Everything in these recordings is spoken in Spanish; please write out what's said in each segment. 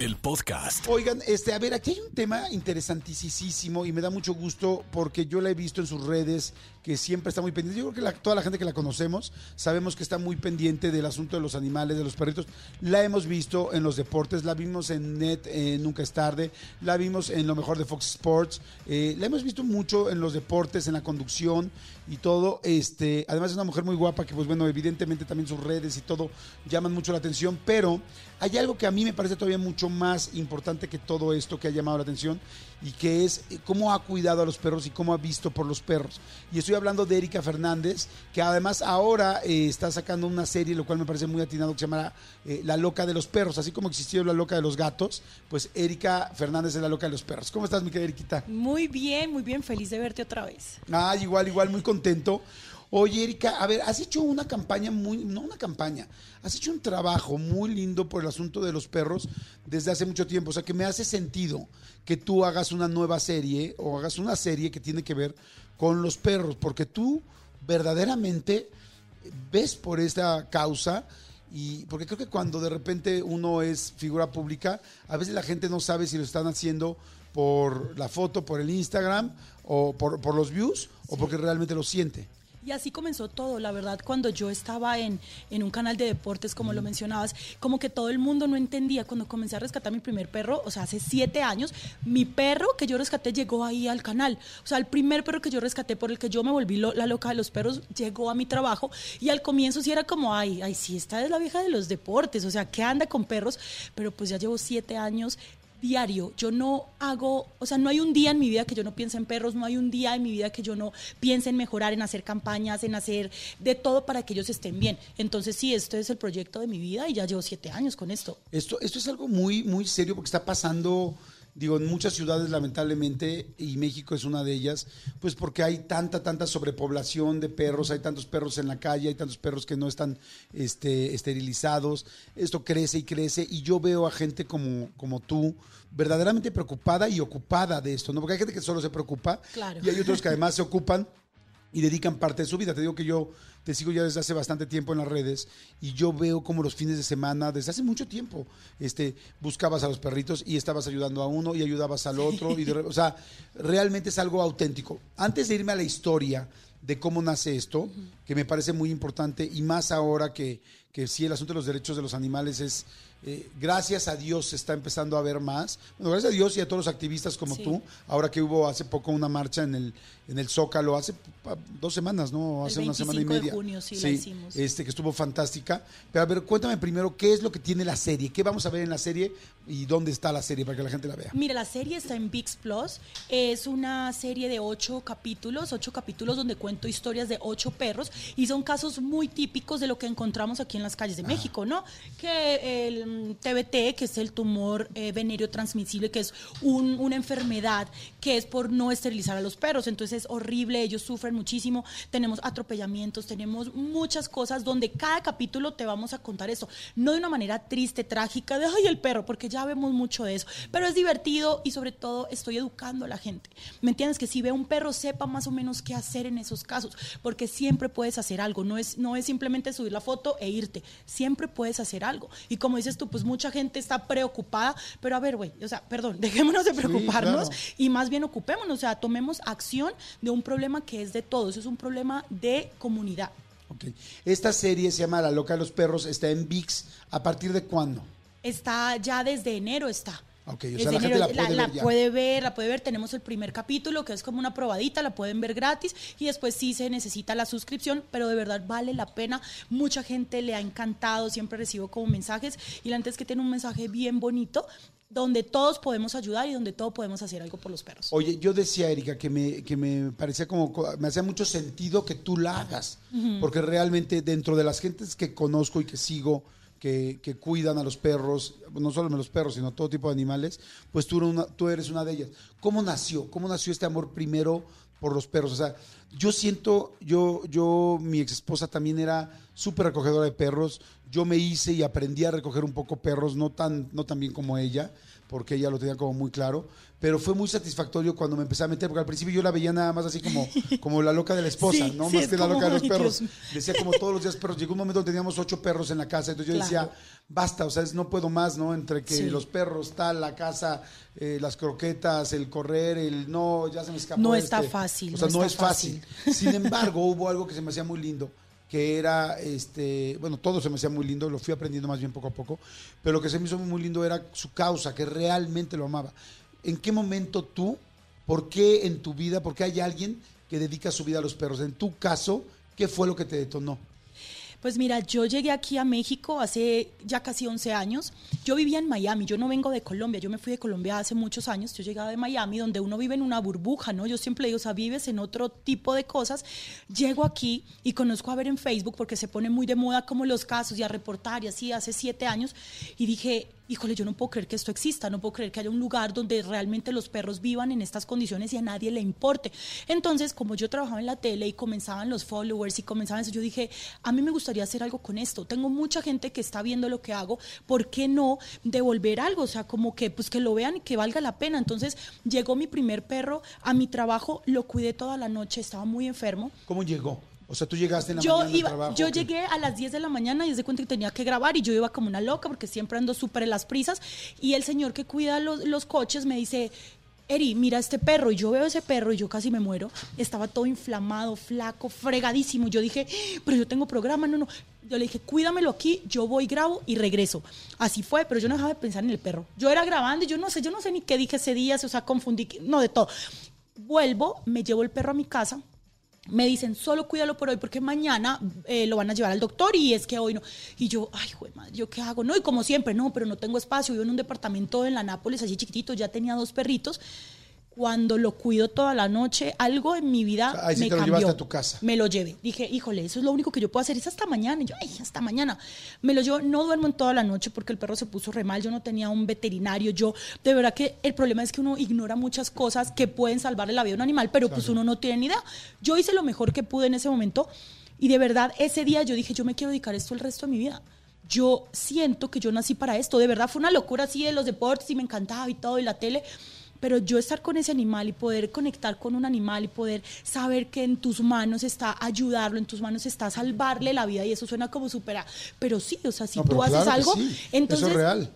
el podcast. Oigan, este, a ver, aquí hay un tema interesantísimo y me da mucho gusto porque yo la he visto en sus redes que siempre está muy pendiente. Yo creo que toda la gente que la conocemos sabemos que está muy pendiente del asunto de los animales, de los perritos. La hemos visto en los deportes, la vimos en Net, eh, Nunca es tarde, la vimos en lo mejor de Fox Sports, eh, la hemos visto mucho en los deportes, en la conducción y todo. Este, además es una mujer muy guapa que, pues bueno, evidentemente también sus redes y todo llaman mucho la atención, pero hay algo que a mí me parece todavía mucho más importante que todo esto que ha llamado la atención y que es eh, cómo ha cuidado a los perros y cómo ha visto por los perros. Y estoy hablando de Erika Fernández, que además ahora eh, está sacando una serie, lo cual me parece muy atinado, que se llama eh, La Loca de los Perros. Así como existió La Loca de los Gatos, pues Erika Fernández es La Loca de los Perros. ¿Cómo estás, mi querida Eriquita? Muy bien, muy bien, feliz de verte otra vez. Ah, igual, igual, muy contento. Oye, Erika, a ver, has hecho una campaña muy, no una campaña, has hecho un trabajo muy lindo por el asunto de los perros desde hace mucho tiempo. O sea, que me hace sentido que tú hagas una nueva serie o hagas una serie que tiene que ver con los perros, porque tú verdaderamente ves por esta causa y porque creo que cuando de repente uno es figura pública, a veces la gente no sabe si lo están haciendo por la foto, por el Instagram o por, por los views o porque realmente lo siente. Y así comenzó todo, la verdad, cuando yo estaba en, en un canal de deportes, como lo mencionabas, como que todo el mundo no entendía. Cuando comencé a rescatar mi primer perro, o sea, hace siete años, mi perro que yo rescaté llegó ahí al canal. O sea, el primer perro que yo rescaté, por el que yo me volví lo- la loca de los perros, llegó a mi trabajo. Y al comienzo sí era como, ay, ay, sí, esta es la vieja de los deportes, o sea, ¿qué anda con perros? Pero pues ya llevo siete años diario. Yo no hago, o sea, no hay un día en mi vida que yo no piense en perros, no hay un día en mi vida que yo no piense en mejorar, en hacer campañas, en hacer de todo para que ellos estén bien. Entonces sí, esto es el proyecto de mi vida y ya llevo siete años con esto. Esto, esto es algo muy, muy serio porque está pasando, digo, en muchas ciudades lamentablemente, y México es una de ellas, pues porque hay tanta, tanta sobrepoblación de perros, hay tantos perros en la calle, hay tantos perros que no están este, esterilizados, esto crece y crece, y yo veo a gente como, como tú verdaderamente preocupada y ocupada de esto, ¿no? Porque hay gente que solo se preocupa Claro. y hay otros que además se ocupan y dedican parte de su vida. Te digo que yo te sigo ya desde hace bastante tiempo en las redes y yo veo como los fines de semana, desde hace mucho tiempo, este, buscabas a los perritos y estabas ayudando a uno y ayudabas al otro. Y de o sea, realmente es algo auténtico. Antes de irme a la historia de cómo nace esto, que me parece muy importante y más ahora que, que sí el asunto de los derechos de los animales es, eh, gracias a Dios se está empezando a ver más. Bueno, gracias a Dios y a todos los activistas como Sí. tú, ahora que hubo hace poco una marcha en el, en el Zócalo, hace dos semanas, ¿no? El Hace una semana y 25 de media. junio, sí, la hicimos. Este, que estuvo fantástica. Pero a ver, cuéntame primero qué es lo que tiene la serie, qué vamos a ver en la serie y dónde está la serie para que la gente la vea. Mira, la serie está en VIX Plus. Es una serie de ocho capítulos, ocho capítulos donde cuento historias de ocho perros y son casos muy típicos de lo que encontramos aquí en las calles de México, ¿no? Que el TBT, que es el tumor eh, venéreo transmisible, que es un- una enfermedad que es por no esterilizar a los perros. Entonces es horrible, ellos sufren muchísimo. Tenemos atropellamientos, tenemos muchas cosas donde cada capítulo te vamos a contar eso. No de una manera triste, trágica, de ay, el perro, porque ya vemos mucho de eso. Pero es divertido y sobre todo estoy educando a la gente. ¿Me entiendes? Que si ve un perro, sepa más o menos qué hacer en esos casos, porque siempre puedes hacer algo. No es, no es simplemente subir la foto e irte. Siempre puedes hacer algo. Y como dices tú, pues mucha gente está preocupada, pero a ver, güey, o sea, perdón, dejémonos de preocuparnos claro. y más bien ocupémonos, o sea, tomemos acción de un problema que es de todos, es un problema de comunidad. Ok. Esta serie se llama La Loca de los Perros, está en VIX. ¿A partir de cuándo? Está ya desde enero está. Ok, o sea, la gente la puede ver ya. puede ver, la puede ver. Tenemos el primer capítulo que es como una probadita, la pueden ver gratis y después sí se necesita la suscripción, pero de verdad vale la pena. Mucha gente le ha encantado, siempre recibo como mensajes y la antes que tiene un mensaje bien bonito donde todos podemos ayudar y donde todos podemos hacer algo por los perros. Oye, yo decía, Erika, que me, que me parecía como, me hacía mucho sentido que tú la hagas, porque realmente dentro de las gentes que conozco y que sigo, que, cuidan a los perros, no solo a los perros, sino a todo tipo de animales, pues tú, eres una- tú eres una de ellas. ¿Cómo nació? ¿Cómo nació este amor primero por los perros? O sea, yo siento, yo, yo, mi ex esposa también era súper recogedora de perros, yo me hice y aprendí a recoger un poco perros, no tan, no tan bien como ella, porque ella lo tenía como muy claro. Pero fue muy satisfactorio cuando me empecé a meter, porque al principio yo la veía nada más así como, como la loca de la esposa, Sí, ¿no? sí, más es que la loca de los perros. Decía como todos los días perros. Llegó un momento donde teníamos ocho perros en la casa, entonces yo Claro. decía, basta, o sea, es- no puedo más, ¿no? Entre que Sí. los perros, tal, la casa, eh, las croquetas, el correr, el no, ya se me escapó. No está este. fácil, O sea, no es fácil. Sin embargo, hubo algo que se me hacía muy lindo, que era, este, bueno, todo se me hacía muy lindo, lo fui aprendiendo más bien poco a poco, pero lo que se me hizo muy lindo era su causa, que realmente lo amaba. ¿En qué momento tú, por qué en tu vida, por qué hay alguien que dedica su vida a los perros? En tu caso, ¿qué fue lo que te detonó? Pues mira, yo llegué aquí a México hace ya casi 11 años. Yo vivía en Miami, yo no vengo de Colombia, yo me fui de Colombia hace muchos años, yo llegaba de Miami, donde uno vive en una burbuja, ¿no? Yo siempre digo, o sea, vives en otro tipo de cosas. Llego aquí y conozco a ver en Facebook, porque se pone muy de moda como los casos y a reportar y así, hace siete años, y dije, híjole, yo no puedo creer que esto exista, no puedo creer que haya un lugar donde realmente los perros vivan en estas condiciones y a nadie le importe. Entonces, como yo trabajaba en la tele y comenzaban los followers y comenzaban eso, yo dije, a mí me gustaría hacer algo con esto. Tengo mucha gente que está viendo lo que hago, ¿por qué no devolver algo? O sea, como que pues que lo vean y que valga la pena. Entonces, llegó mi primer perro a mi trabajo, lo cuidé toda la noche, estaba muy enfermo. ¿Cómo llegó? O sea, tú llegaste en la Yo, mañana al iba, trabajo. yo llegué a las 10 de la mañana y desde cuenta que tenía que grabar y yo iba como una loca porque siempre ando súper en las prisas y el señor que cuida los, los coches me dice, Eri, mira este perro y yo veo ese perro y yo casi me muero. Estaba todo inflamado, flaco, fregadísimo. Yo dije, pero yo tengo programa, no, no. Yo le dije, cuídamelo aquí, yo voy, grabo y regreso. Así fue, pero yo no dejaba de pensar en el perro. Yo era grabando y yo no sé, yo no sé ni qué dije ese día, o sea, confundí, no, de todo. Vuelvo, me llevo el perro a mi casa, me dicen, solo cuídalo por hoy porque mañana eh, lo van a llevar al doctor y es que hoy no. Y yo, ay, güey, madre, ¿yo qué hago? No, y como siempre, no, pero no tengo espacio. Vivo en un departamento en la Nápoles, así chiquitito, ya tenía dos perritos. Cuando lo cuido toda la noche, algo en mi vida O sea, ahí sí me te lo cambió. llevaste a tu casa. Me lo llevé. Dije, híjole, eso es lo único que yo puedo hacer. Es hasta mañana. Y yo, ay, hasta mañana. Me lo llevo. No duermo en toda la noche porque el perro se puso re mal. Yo no tenía un veterinario. Yo, de verdad que el problema es que uno ignora muchas cosas que pueden salvarle la vida a un animal, pero pues uno no tiene ni idea. Yo hice lo mejor que pude en ese momento. Y de verdad, ese día yo dije, yo me quiero dedicar esto el resto de mi vida. Yo siento que yo nací para esto. De verdad, fue una locura así de los deportes y me encantaba y todo, y la tele pero yo estar con ese animal y poder conectar con un animal y poder saber que en tus manos está ayudarlo, en tus manos está salvarle la vida y eso suena como supera, pero sí, o sea, si No, tú haces algo, sí, entonces Eso es real.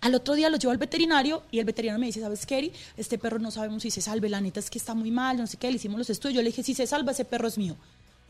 al otro día lo llevo al veterinario y el veterinario me dice, ¿sabes qué, Eri? Este perro no sabemos si se salve, la neta es que está muy mal, no sé qué, le hicimos los estudios, yo le dije, si se salva, ese perro es mío.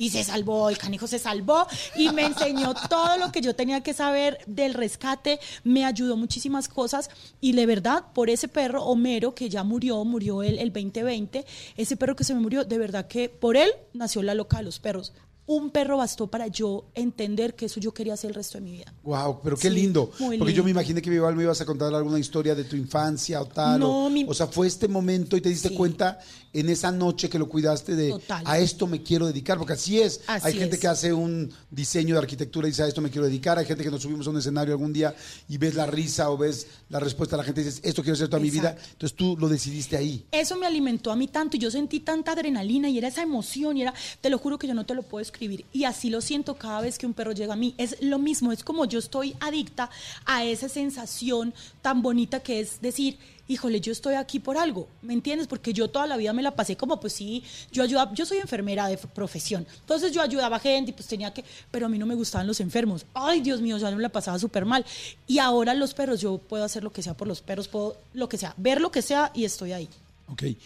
Y se salvó, el canijo se salvó y me enseñó todo lo que yo tenía que saber del rescate, me ayudó muchísimas cosas y de verdad, por ese perro, Homero, que ya murió, murió el, el 2020, ese perro que se me murió, de verdad que por él nació la loca de los perros. Un perro bastó para yo entender que eso yo quería hacer el resto de mi vida. Wow, pero qué Sí, lindo. muy Porque yo me imaginé que igual me ibas a contar alguna historia de tu infancia o tal. No, o, mi- o sea, fue este momento y te diste Sí. cuenta en esa noche que lo cuidaste de Total. a esto me quiero dedicar. Porque así es. Así Hay gente es. que hace un diseño de arquitectura y dice a esto me quiero dedicar. Hay gente que nos subimos a un escenario algún día y ves la risa o ves la respuesta de la gente y dices esto quiero hacer toda mi vida. Entonces tú lo decidiste ahí. Eso me alimentó a mí tanto y yo sentí tanta adrenalina y era esa emoción y era, te lo juro que yo no te lo puedo escribir y así lo siento cada vez que un perro llega a mí. Es lo mismo, es como yo estoy adicta a esa sensación tan bonita que es decir, híjole, yo estoy aquí por algo, ¿me entiendes? Porque yo toda la vida me la pasé como, pues sí, yo ayudaba, yo soy enfermera de profesión, entonces yo ayudaba a gente y pues tenía que, pero a mí no me gustaban los enfermos. Ay, Dios mío, ya me la pasaba súper mal. Y ahora los perros, yo puedo hacer lo que sea por los perros, puedo lo que sea, ver lo que sea y estoy ahí. Ok. Eh,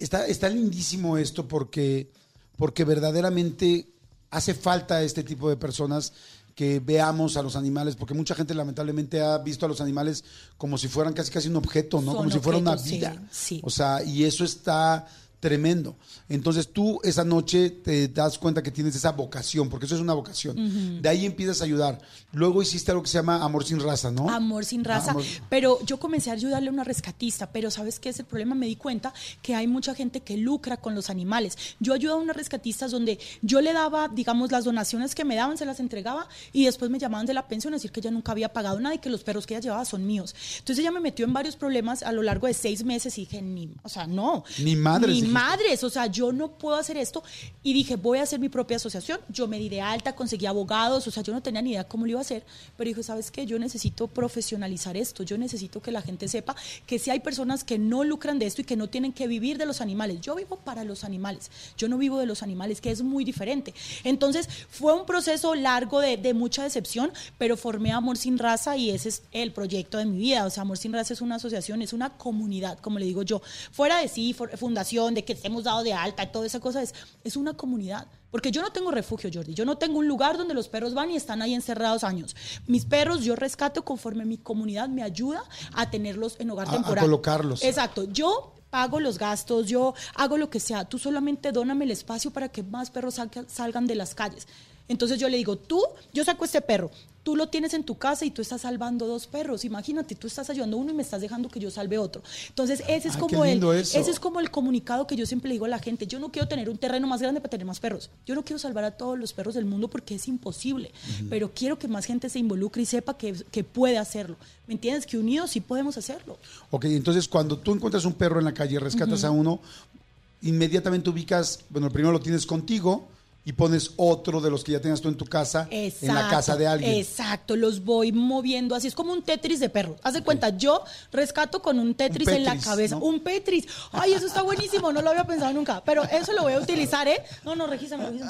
está, está lindísimo esto porque, porque verdaderamente hace falta este tipo de personas que veamos a los animales, porque mucha gente lamentablemente ha visto a los animales como si fueran casi casi un objeto, ¿no? Son como si fuera una sí, vida. sí. O sea, y eso está tremendo. Entonces tú esa noche te das cuenta que tienes esa vocación, porque eso es una vocación. De ahí empiezas a ayudar. Luego hiciste algo que se llama Amor sin raza, ¿no? Amor sin raza. Ah, amor- Pero yo comencé a ayudarle a una rescatista, pero ¿sabes qué es el problema? Me di cuenta que hay mucha gente que lucra con los animales. Yo ayudaba a unas rescatistas donde yo le daba, digamos, las donaciones que me daban, se las entregaba y después me llamaban de la pensión a decir que ella nunca había pagado nada y que los perros que ella llevaba son míos. Entonces ella me metió en varios problemas a lo largo de seis meses y dije, ni, o sea, no. Ni madres, Ni madres, o sea, yo no puedo hacer esto. Y dije, voy a hacer mi propia asociación. Yo me di de alta, conseguí abogados, o sea, yo no tenía ni idea cómo lo iba a hacer, pero dije, ¿sabes qué? Yo necesito profesionalizar esto, yo necesito que la gente sepa que si hay personas que no lucran de esto y que no tienen que vivir de los animales. Yo vivo para los animales, yo no vivo de los animales, que es muy diferente. Entonces, fue un proceso largo de, de mucha decepción, pero formé Amor Sin Raza y ese es el proyecto de mi vida. O sea, Amor Sin Raza es una asociación, es una comunidad, como le digo yo. Fuera de sí, fundación, de que hemos dado de alta, y toda esa cosa, es, es una comunidad. Porque yo no tengo refugio, Jordi. Yo no tengo un lugar donde los perros van y están ahí encerrados años. Mis perros yo rescato conforme mi comunidad me ayuda a tenerlos en hogar temporal. A colocarlos. Exacto. Yo pago los gastos, yo hago lo que sea. Tú solamente dóname el espacio para que más perros salgan de las calles. Entonces yo le digo, tú, yo saco este perro, tú lo tienes en tu casa y tú estás salvando dos perros. Imagínate, tú estás ayudando a uno y me estás dejando que yo salve otro. Entonces, ese es como el ese es como el comunicado que yo siempre le digo a la gente. Yo no quiero tener un terreno más grande para tener más perros. Yo no quiero salvar a todos los perros del mundo porque es imposible, pero quiero que más gente se involucre y sepa que, que puede hacerlo. ¿Me entiendes? Que unidos sí podemos hacerlo. Ok, entonces cuando tú encuentras un perro en la calle, rescatas a uno, inmediatamente ubicas, bueno, primero lo tienes contigo, y pones otro de los que ya tengas tú en tu casa en la casa de alguien. Exacto, los voy moviendo así. Es como un Tetris de perro. Haz de cuenta, yo rescato con un Tetris, en la cabeza. Un Petris. Ay, eso está buenísimo, no lo había pensado nunca. Pero eso lo voy a utilizar, ¿eh? No, no, regístrame.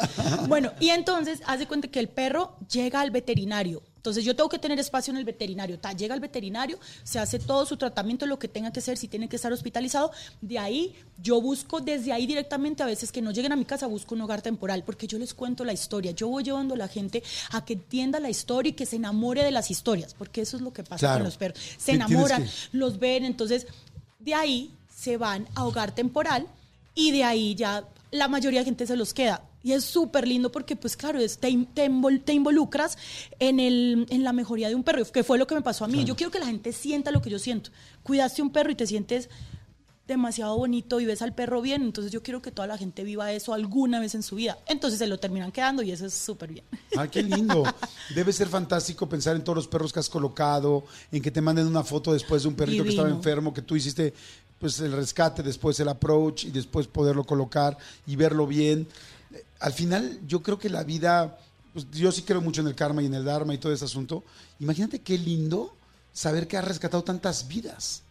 Bueno, y entonces, haz de cuenta que el perro llega al veterinario entonces yo tengo que tener espacio en el veterinario. llega el veterinario, se hace todo su tratamiento, lo que tenga que hacer, si tiene que estar hospitalizado. De ahí yo busco desde ahí directamente, a veces que no lleguen a mi casa, busco un hogar temporal, porque yo les cuento la historia. Yo voy llevando a la gente a que entienda la historia y que se enamore de las historias, porque eso es lo que pasa con los perros. Se enamoran, los ven, entonces de ahí se van a hogar temporal y de ahí ya la mayoría de gente se los queda. Y es súper lindo porque, pues claro, es, te, te, involucras en, el, en la mejoría de un perro, que fue lo que me pasó a mí. Yo quiero que la gente sienta lo que yo siento. Cuidaste un perro y te sientes demasiado bonito y ves al perro bien, entonces yo quiero que toda la gente viva eso alguna vez en su vida. Entonces se lo terminan quedando y eso es súper bien. Ay, qué lindo. Debe ser fantástico pensar en todos los perros que has colocado, en que te manden una foto después de un perrito que estaba enfermo, que tú hiciste pues el rescate, después el approach y después poderlo colocar y verlo bien al final yo creo que la vida, pues yo sí creo mucho en el karma y en el dharma y todo ese asunto. Imagínate qué lindo saber que has rescatado tantas vidas.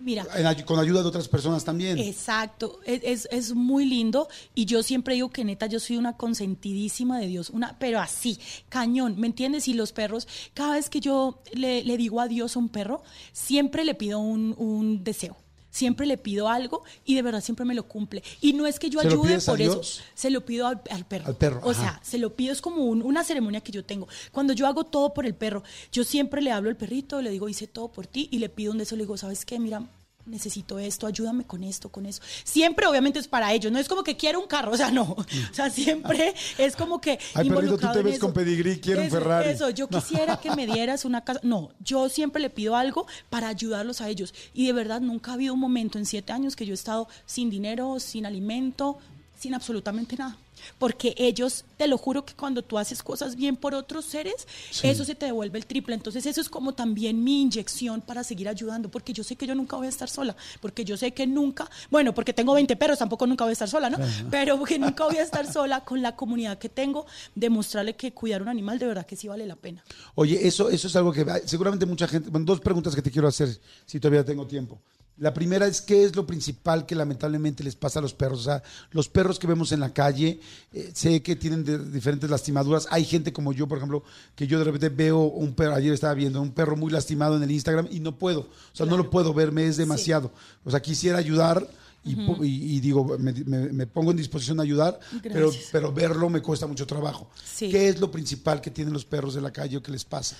Mira. con ayuda de otras personas también. Exacto, es, es, muy lindo y yo siempre digo que neta yo soy una consentidísima de Dios, una, pero así, cañón, ¿me entiendes? Y los perros, cada vez que yo le, digo adiós a un perro, siempre le pido un, un deseo siempre le pido algo y de verdad siempre me lo cumple. Y no es que yo ayude por eso, se lo pido al, perro. Al perro. O sea, se lo pido, es como una ceremonia que yo tengo. Cuando yo hago todo por el perro, yo siempre le hablo al perrito, le digo, hice todo por ti y le pido un deseo, le digo, ¿sabes qué? Mira, necesito esto, ayúdame con esto, con eso. Siempre, obviamente, es para ellos. No es como que quiero un carro, o sea, no. O sea, siempre es como que. Ay, perrito, tú te ves con pedigrí, quiero un Ferrari. Eso, yo quisiera que me dieras una casa. No, yo siempre le pido algo para ayudarlos a ellos. Y de verdad, nunca ha habido un momento en siete años que yo he estado sin dinero, sin alimento, sin absolutamente nada. Porque ellos, te lo juro que cuando tú haces cosas bien por otros seres, eso se te devuelve el triple. Entonces eso es como también mi inyección para seguir ayudando, porque yo sé que yo nunca voy a estar sola, porque yo sé que nunca, bueno, porque tengo 20 perros, tampoco nunca voy a estar sola, ¿no? Pero que nunca voy a estar sola con la comunidad que tengo, demostrarle que cuidar un animal de verdad que sí vale la pena. Oye, eso, eso es algo que seguramente mucha gente, bueno, dos preguntas que te quiero hacer, si todavía tengo tiempo. La primera es qué es lo principal que lamentablemente les pasa a los perros. O sea, los perros que vemos en la calle, eh, sé que tienen diferentes lastimaduras. Hay gente como yo, por ejemplo, que yo de repente veo un perro, ayer estaba viendo un perro muy lastimado en el Instagram y no puedo. O sea, no lo puedo ver, me es demasiado. O sea, quisiera ayudar. Y, digo, me, pongo en disposición de ayudar, pero, pero verlo me cuesta mucho trabajo. ¿Qué es lo principal que tienen los perros de la calle o qué les pasa?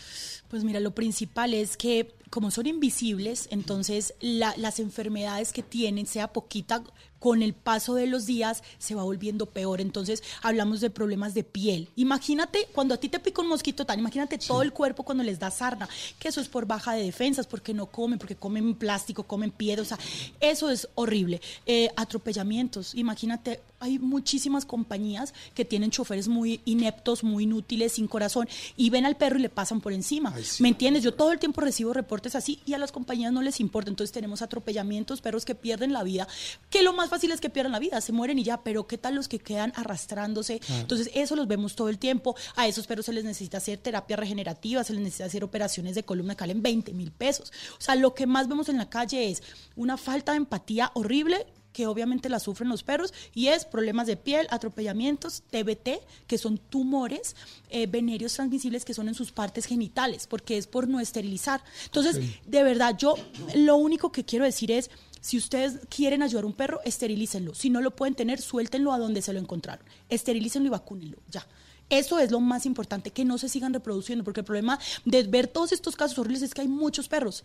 Pues mira, lo principal es que como son invisibles, entonces las enfermedades que tienen, sea poquita, con el paso de los días se va volviendo peor. Entonces hablamos de problemas de piel. Imagínate cuando a ti te pica un mosquito tan, imagínate todo el cuerpo cuando les da sarna, que eso es por baja de defensas, porque no comen, porque comen plástico, comen piedra, o sea, eso es horrible. Eh, atropellamientos, imagínate hay muchísimas compañías que tienen choferes muy ineptos, muy inútiles, sin corazón, y ven al perro y le pasan por encima. Ay, sí. ¿Me entiendes? Yo todo el tiempo recibo reportes así y a las compañías no les importa. Entonces tenemos atropellamientos, perros que pierden la vida, que lo más fácil es que pierdan la vida, se mueren y ya, pero ¿qué tal los que quedan arrastrándose? Entonces eso los vemos todo el tiempo. A esos perros se les necesita hacer terapia regenerativa, se les necesita hacer operaciones de columna que valen 20 mil pesos. O sea, lo que más vemos en la calle es una falta de empatía horrible que obviamente la sufren los perros, y es problemas de piel, atropellamientos, TBT, que son tumores eh, venéreos transmisibles que son en sus partes genitales, porque es por no esterilizar. Entonces, de verdad, yo lo único que quiero decir es, si ustedes quieren ayudar a un perro, esterilícenlo. Si no lo pueden tener, suéltenlo a donde se lo encontraron. Esterilícenlo y vacúnenlo, ya. Eso es lo más importante, que no se sigan reproduciendo, porque el problema de ver todos estos casos horribles es que hay muchos perros.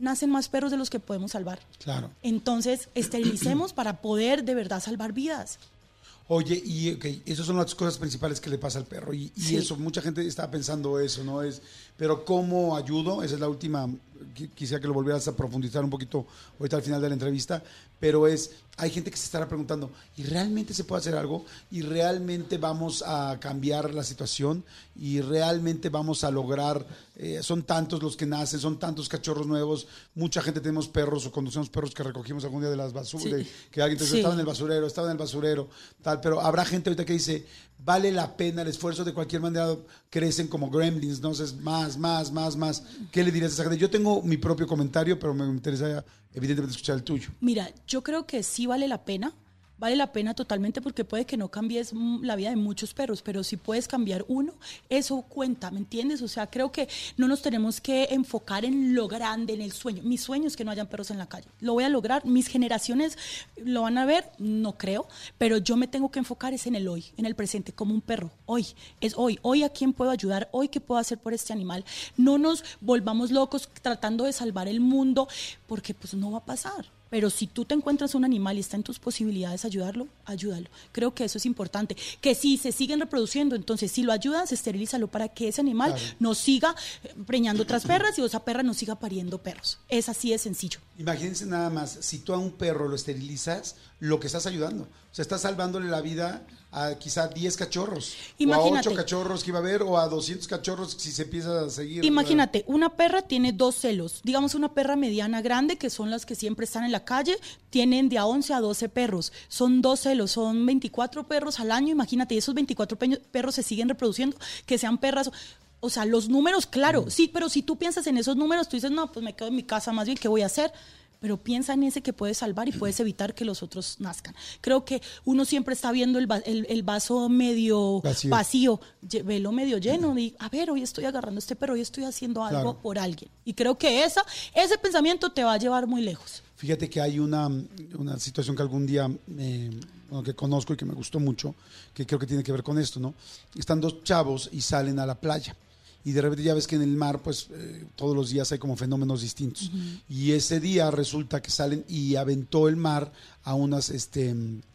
Nacen más perros de los que podemos salvar. Claro. Entonces, esterilicemos para poder de verdad salvar vidas. Oye, y ok, esas son las cosas principales que le pasa al perro. Y, y Sí. eso, mucha gente está pensando eso, ¿no? Es, pero ¿cómo ayudo? Esa es la última, quisiera que lo volvieras a profundizar un poquito ahorita al final de la entrevista, pero es, hay gente que se estará preguntando, ¿y realmente se puede hacer algo? ¿Y realmente vamos a cambiar la situación? ¿Y realmente vamos a lograr, eh, son tantos los que nacen, son tantos cachorros nuevos, mucha gente tenemos perros o conducimos perros que recogimos algún día de las basuras, Sí. que alguien te dice, Sí. estaba en el basurero, estaba en el basurero, tal, pero habrá gente ahorita que dice, vale la pena el esfuerzo, de cualquier manera crecen como gremlins, ¿no? Es más, más, más, más. ¿Qué le dirías a esa gente? Yo tengo mi propio comentario, pero me interesa evidentemente escuchar el tuyo. Mira, yo creo que sí vale la pena. Vale la pena totalmente porque puede que no cambies mm, la vida de muchos perros, pero si puedes cambiar uno, eso cuenta, ¿me entiendes? O sea, creo que no nos tenemos que enfocar en lo grande, en el sueño. Mi sueño es que no hayan perros en la calle. Lo voy a lograr, mis generaciones lo van a ver, no creo, pero yo me tengo que enfocar es en el hoy, en el presente, como un perro. Hoy, es hoy. Hoy a quién puedo ayudar, hoy qué puedo hacer por este animal. No nos volvamos locos tratando de salvar el mundo, porque pues no va a pasar. Pero si tú te encuentras un animal y está en tus posibilidades ayudarlo, ayúdalo. Creo que eso es importante. Que si se siguen reproduciendo, entonces si lo ayudas, esterilízalo para que ese animal Claro. no siga eh, preñando otras perras y esa perra no siga pariendo perros. Es así de sencillo. Imagínense nada más, si tú a un perro lo esterilizas, lo que estás ayudando. O sea, estás salvándole la vida a quizá 10 cachorros. O a Imagínate. 8 cachorros que iba a haber, o a 200 cachorros si se empieza a seguir. Imagínate, una perra tiene dos celos. Digamos una perra mediana grande, que son las que siempre están en la calle, tienen de a 11 a 12 perros. Son dos celos, son 24 perros al año. Imagínate, y esos 24 peño- perros se siguen reproduciendo, que sean perras. O sea, los números, claro, Mm. sí, pero si tú piensas en esos números, tú dices, no, pues me quedo en mi casa más bien, ¿qué voy a hacer? Pero piensa en ese que puedes salvar y puedes evitar que los otros nazcan. Creo que uno siempre está viendo el, va- el- el vaso medio Vacío. velo medio lleno. Y, a ver, hoy estoy agarrando este perro, hoy estoy haciendo algo Claro. por alguien. Y creo que esa, ese pensamiento te va a llevar muy lejos. Fíjate que hay una, una situación que algún día eh, bueno, que conozco y que me gustó mucho, que creo que tiene que ver con esto, ¿no? Están dos chavos y salen a la playa. Y de repente ya ves que en el mar, pues eh, todos los días hay como fenómenos distintos. Y ese día resulta que salen y aventó el mar a unas este,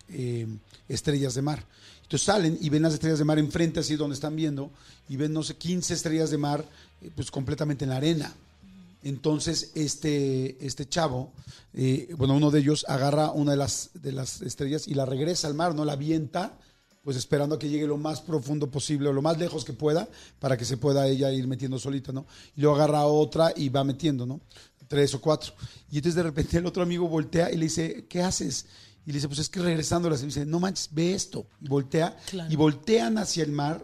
eh, estrellas de mar. Entonces salen y ven las estrellas de mar enfrente, así donde están viendo, y ven, no sé, 15 estrellas de mar, eh, pues completamente en la arena. Entonces, este, este chavo, eh, bueno, uno de ellos agarra una de las, de las estrellas y la regresa al mar, ¿no? La avienta, pues esperando a que llegue lo más profundo posible o lo más lejos que pueda para que se pueda ella ir metiendo solita, ¿no? Y luego agarra otra y va metiendo, ¿no? Tres o cuatro. Y entonces de repente el otro amigo voltea y le dice, ¿qué haces? Y le dice, pues es que regresándolas. Y dice, no manches, ve esto. Y voltea. Claro. Y voltean hacia el mar,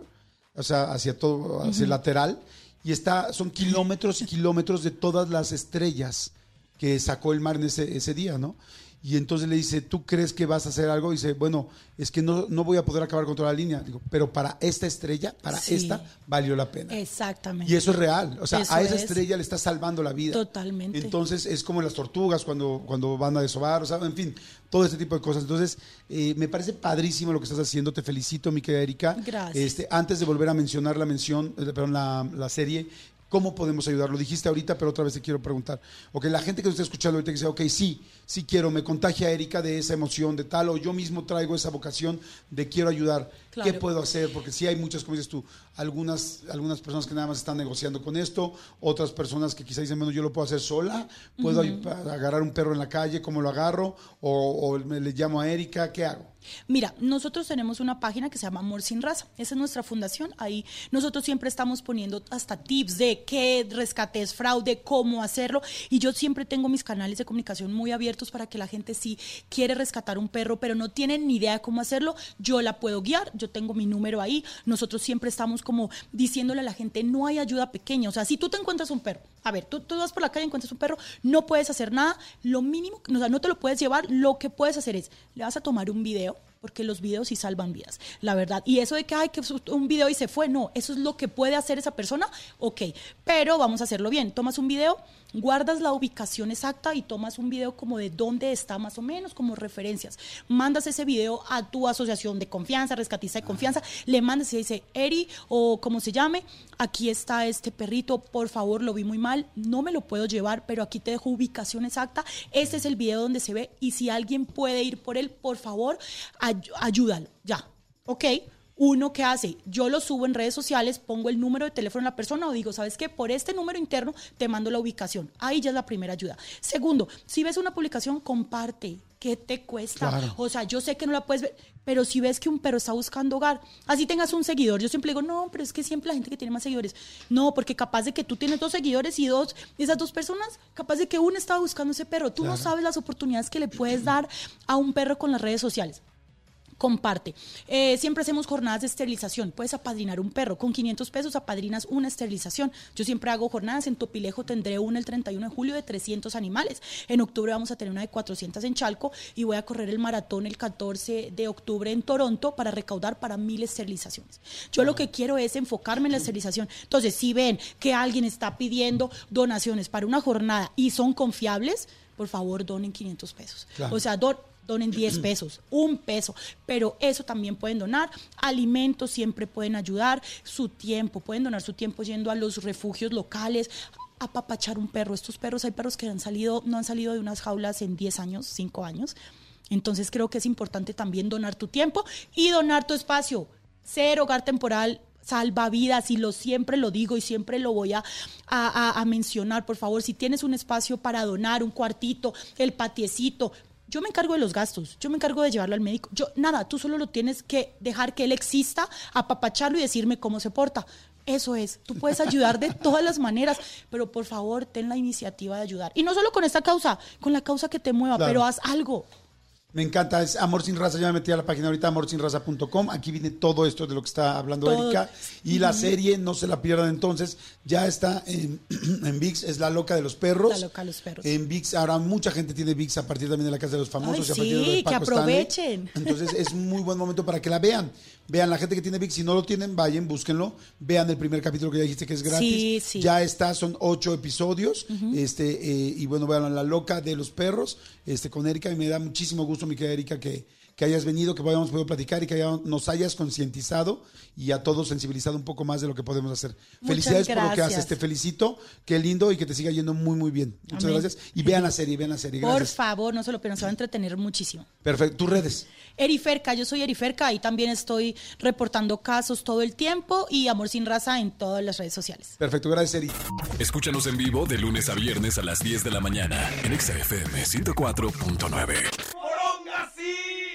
o sea, hacia todo, hacia el lateral, y está, son kilómetros y kilómetros de todas las estrellas que sacó el mar en ese, ese día, ¿no? Y entonces le dice, ¿tú crees que vas a hacer algo? Y dice, bueno, es que no, no voy a poder acabar con toda la línea. Digo, pero para esta estrella, para Sí. esta, valió la pena. Exactamente. Y eso es real. O sea, Eso a esa es. estrella le está salvando la vida. Totalmente. Entonces, es como las tortugas cuando, cuando van a desovar, o sea, en fin, todo este tipo de cosas. Entonces, eh, me parece padrísimo lo que estás haciendo. Te felicito, mi querida Erika. Gracias. Este, antes de volver a mencionar la mención, eh, perdón, la, la serie, ¿cómo podemos ayudar? Lo dijiste ahorita, pero otra vez te quiero preguntar. Ok, la gente que nos está escuchando ahorita que dice, ok, sí, sí quiero, me contagia Erika de esa emoción, de tal, o yo mismo traigo esa vocación de quiero ayudar. ¿Qué puedo hacer? Porque sí hay muchas, como dices tú, algunas, algunas personas que nada más están negociando con esto, otras personas que quizás dicen, bueno, yo lo puedo hacer sola, puedo agarrar un perro en la calle, ¿cómo lo agarro? O, o me le llamo a Erika, ¿qué hago? Mira, nosotros tenemos una página que se llama Amor Sin Raza. Esa es nuestra fundación. Ahí nosotros siempre estamos poniendo hasta tips de qué rescate es fraude, cómo hacerlo. Y yo siempre tengo mis canales de comunicación muy abiertos para que la gente si quiere rescatar un perro, pero no tiene ni idea de cómo hacerlo, yo la puedo guiar. Yo tengo mi número ahí. Nosotros siempre estamos como diciéndole a la gente, no hay ayuda pequeña. O sea, si tú te encuentras un perro, a ver, tú, tú vas por la calle encuentras un perro, no puedes hacer nada. Lo mínimo, o sea, no te lo puedes llevar. Lo que puedes hacer es, le vas a tomar un video porque los videos sí salvan vidas, la verdad. Y eso de que hay que un video y se fue, no, eso es lo que puede hacer esa persona, ok, pero vamos a hacerlo bien. Tomas un video, guardas la ubicación exacta y tomas un video como de dónde está más o menos, como referencias. Mandas ese video a tu asociación de confianza, rescatista de confianza, le mandas y dice, Eri, o como se llame, aquí está este perrito, por favor, lo vi muy mal, no me lo puedo llevar, pero aquí te dejo ubicación exacta, este es el video donde se ve y si alguien puede ir por él, por favor, ayúdalo, ya, ¿ok? Uno que hace, yo lo subo en redes sociales, pongo el número de teléfono de la persona o digo, ¿sabes qué? Por este número interno te mando la ubicación. Ahí ya es la primera ayuda. Segundo, si ves una publicación, comparte. ¿Qué te cuesta? O sea, yo sé que no la puedes ver, pero si ves que un perro está buscando hogar, así tengas un seguidor, yo siempre digo, no, pero es que siempre la gente que tiene más seguidores, no, porque capaz de que tú tienes dos seguidores y dos, esas dos personas, capaz de que uno está buscando ese perro, tú no sabes las oportunidades que le puedes dar a un perro con las redes sociales comparte. Eh, siempre hacemos jornadas de esterilización. Puedes apadrinar un perro. Con 500 pesos apadrinas una esterilización. Yo siempre hago jornadas. En Topilejo tendré una el 31 de julio de 300 animales. En octubre vamos a tener una de 400 en Chalco y voy a correr el maratón el 14 de octubre en Toronto para recaudar para mil esterilizaciones. Yo lo que quiero es enfocarme en la esterilización. Entonces, si ven que alguien está pidiendo donaciones para una jornada y son confiables, por favor donen 500 pesos. O sea, don, donen 10 pesos, un peso, pero eso también pueden donar. Alimentos siempre pueden ayudar, su tiempo, pueden donar su tiempo yendo a los refugios locales, a papachar un perro. Estos perros, hay perros que han salido, no han salido de unas jaulas en 10 años, 5 años. Entonces creo que es importante también donar tu tiempo y donar tu espacio. Ser hogar temporal salva vidas y lo siempre lo digo y siempre lo voy a, a, mencionar, por favor, si tienes un espacio para donar, un cuartito, el patiecito, yo me encargo de los gastos, yo me encargo de llevarlo al médico. Yo, nada, tú solo lo tienes que dejar que él exista, apapacharlo y decirme cómo se porta. Eso es, tú puedes ayudar de todas las maneras, pero por favor, ten la iniciativa de ayudar. Y no solo con esta causa, con la causa que te mueva, pero haz algo. Me encanta, es Amor Sin Raza. Ya me metí a la página ahorita, amorsinraza.com. Aquí viene todo esto de lo que está hablando Erika. Y la serie, no se la pierdan entonces, ya está en, en VIX, es La Loca de los Perros. La Loca de los Perros. En VIX, ahora mucha gente tiene VIX a partir también de la Casa de los Famosos. y a partir de que aprovechen. Entonces es muy buen momento para que la vean. Vean, la gente que tiene VIX, si no lo tienen, vayan, búsquenlo. Vean el primer capítulo que ya dijiste que es gratis. Sí, sí. Ya está, son ocho episodios. este eh, Y bueno, vean La Loca de los Perros este, con Erika. Y me da muchísimo gusto, mi querida Erika, que que hayas venido, que hayamos podido platicar y que nos hayas concientizado y a todos sensibilizado un poco más de lo que podemos hacer. Felicidades por lo que haces, te felicito, qué lindo y que te siga yendo muy, muy bien. Muchas gracias. Y vean la serie, vean la serie. Por favor, no se lo pierdan, se va a entretener muchísimo. Perfecto. ¿Tus redes? Eriferca, yo soy Eriferca, ahí también estoy reportando casos todo el tiempo y Amor Sin Raza en todas las redes sociales. Perfecto, gracias Eri. Escúchanos en vivo de lunes a viernes a las 10 de la mañana en XFM 104.9. Merci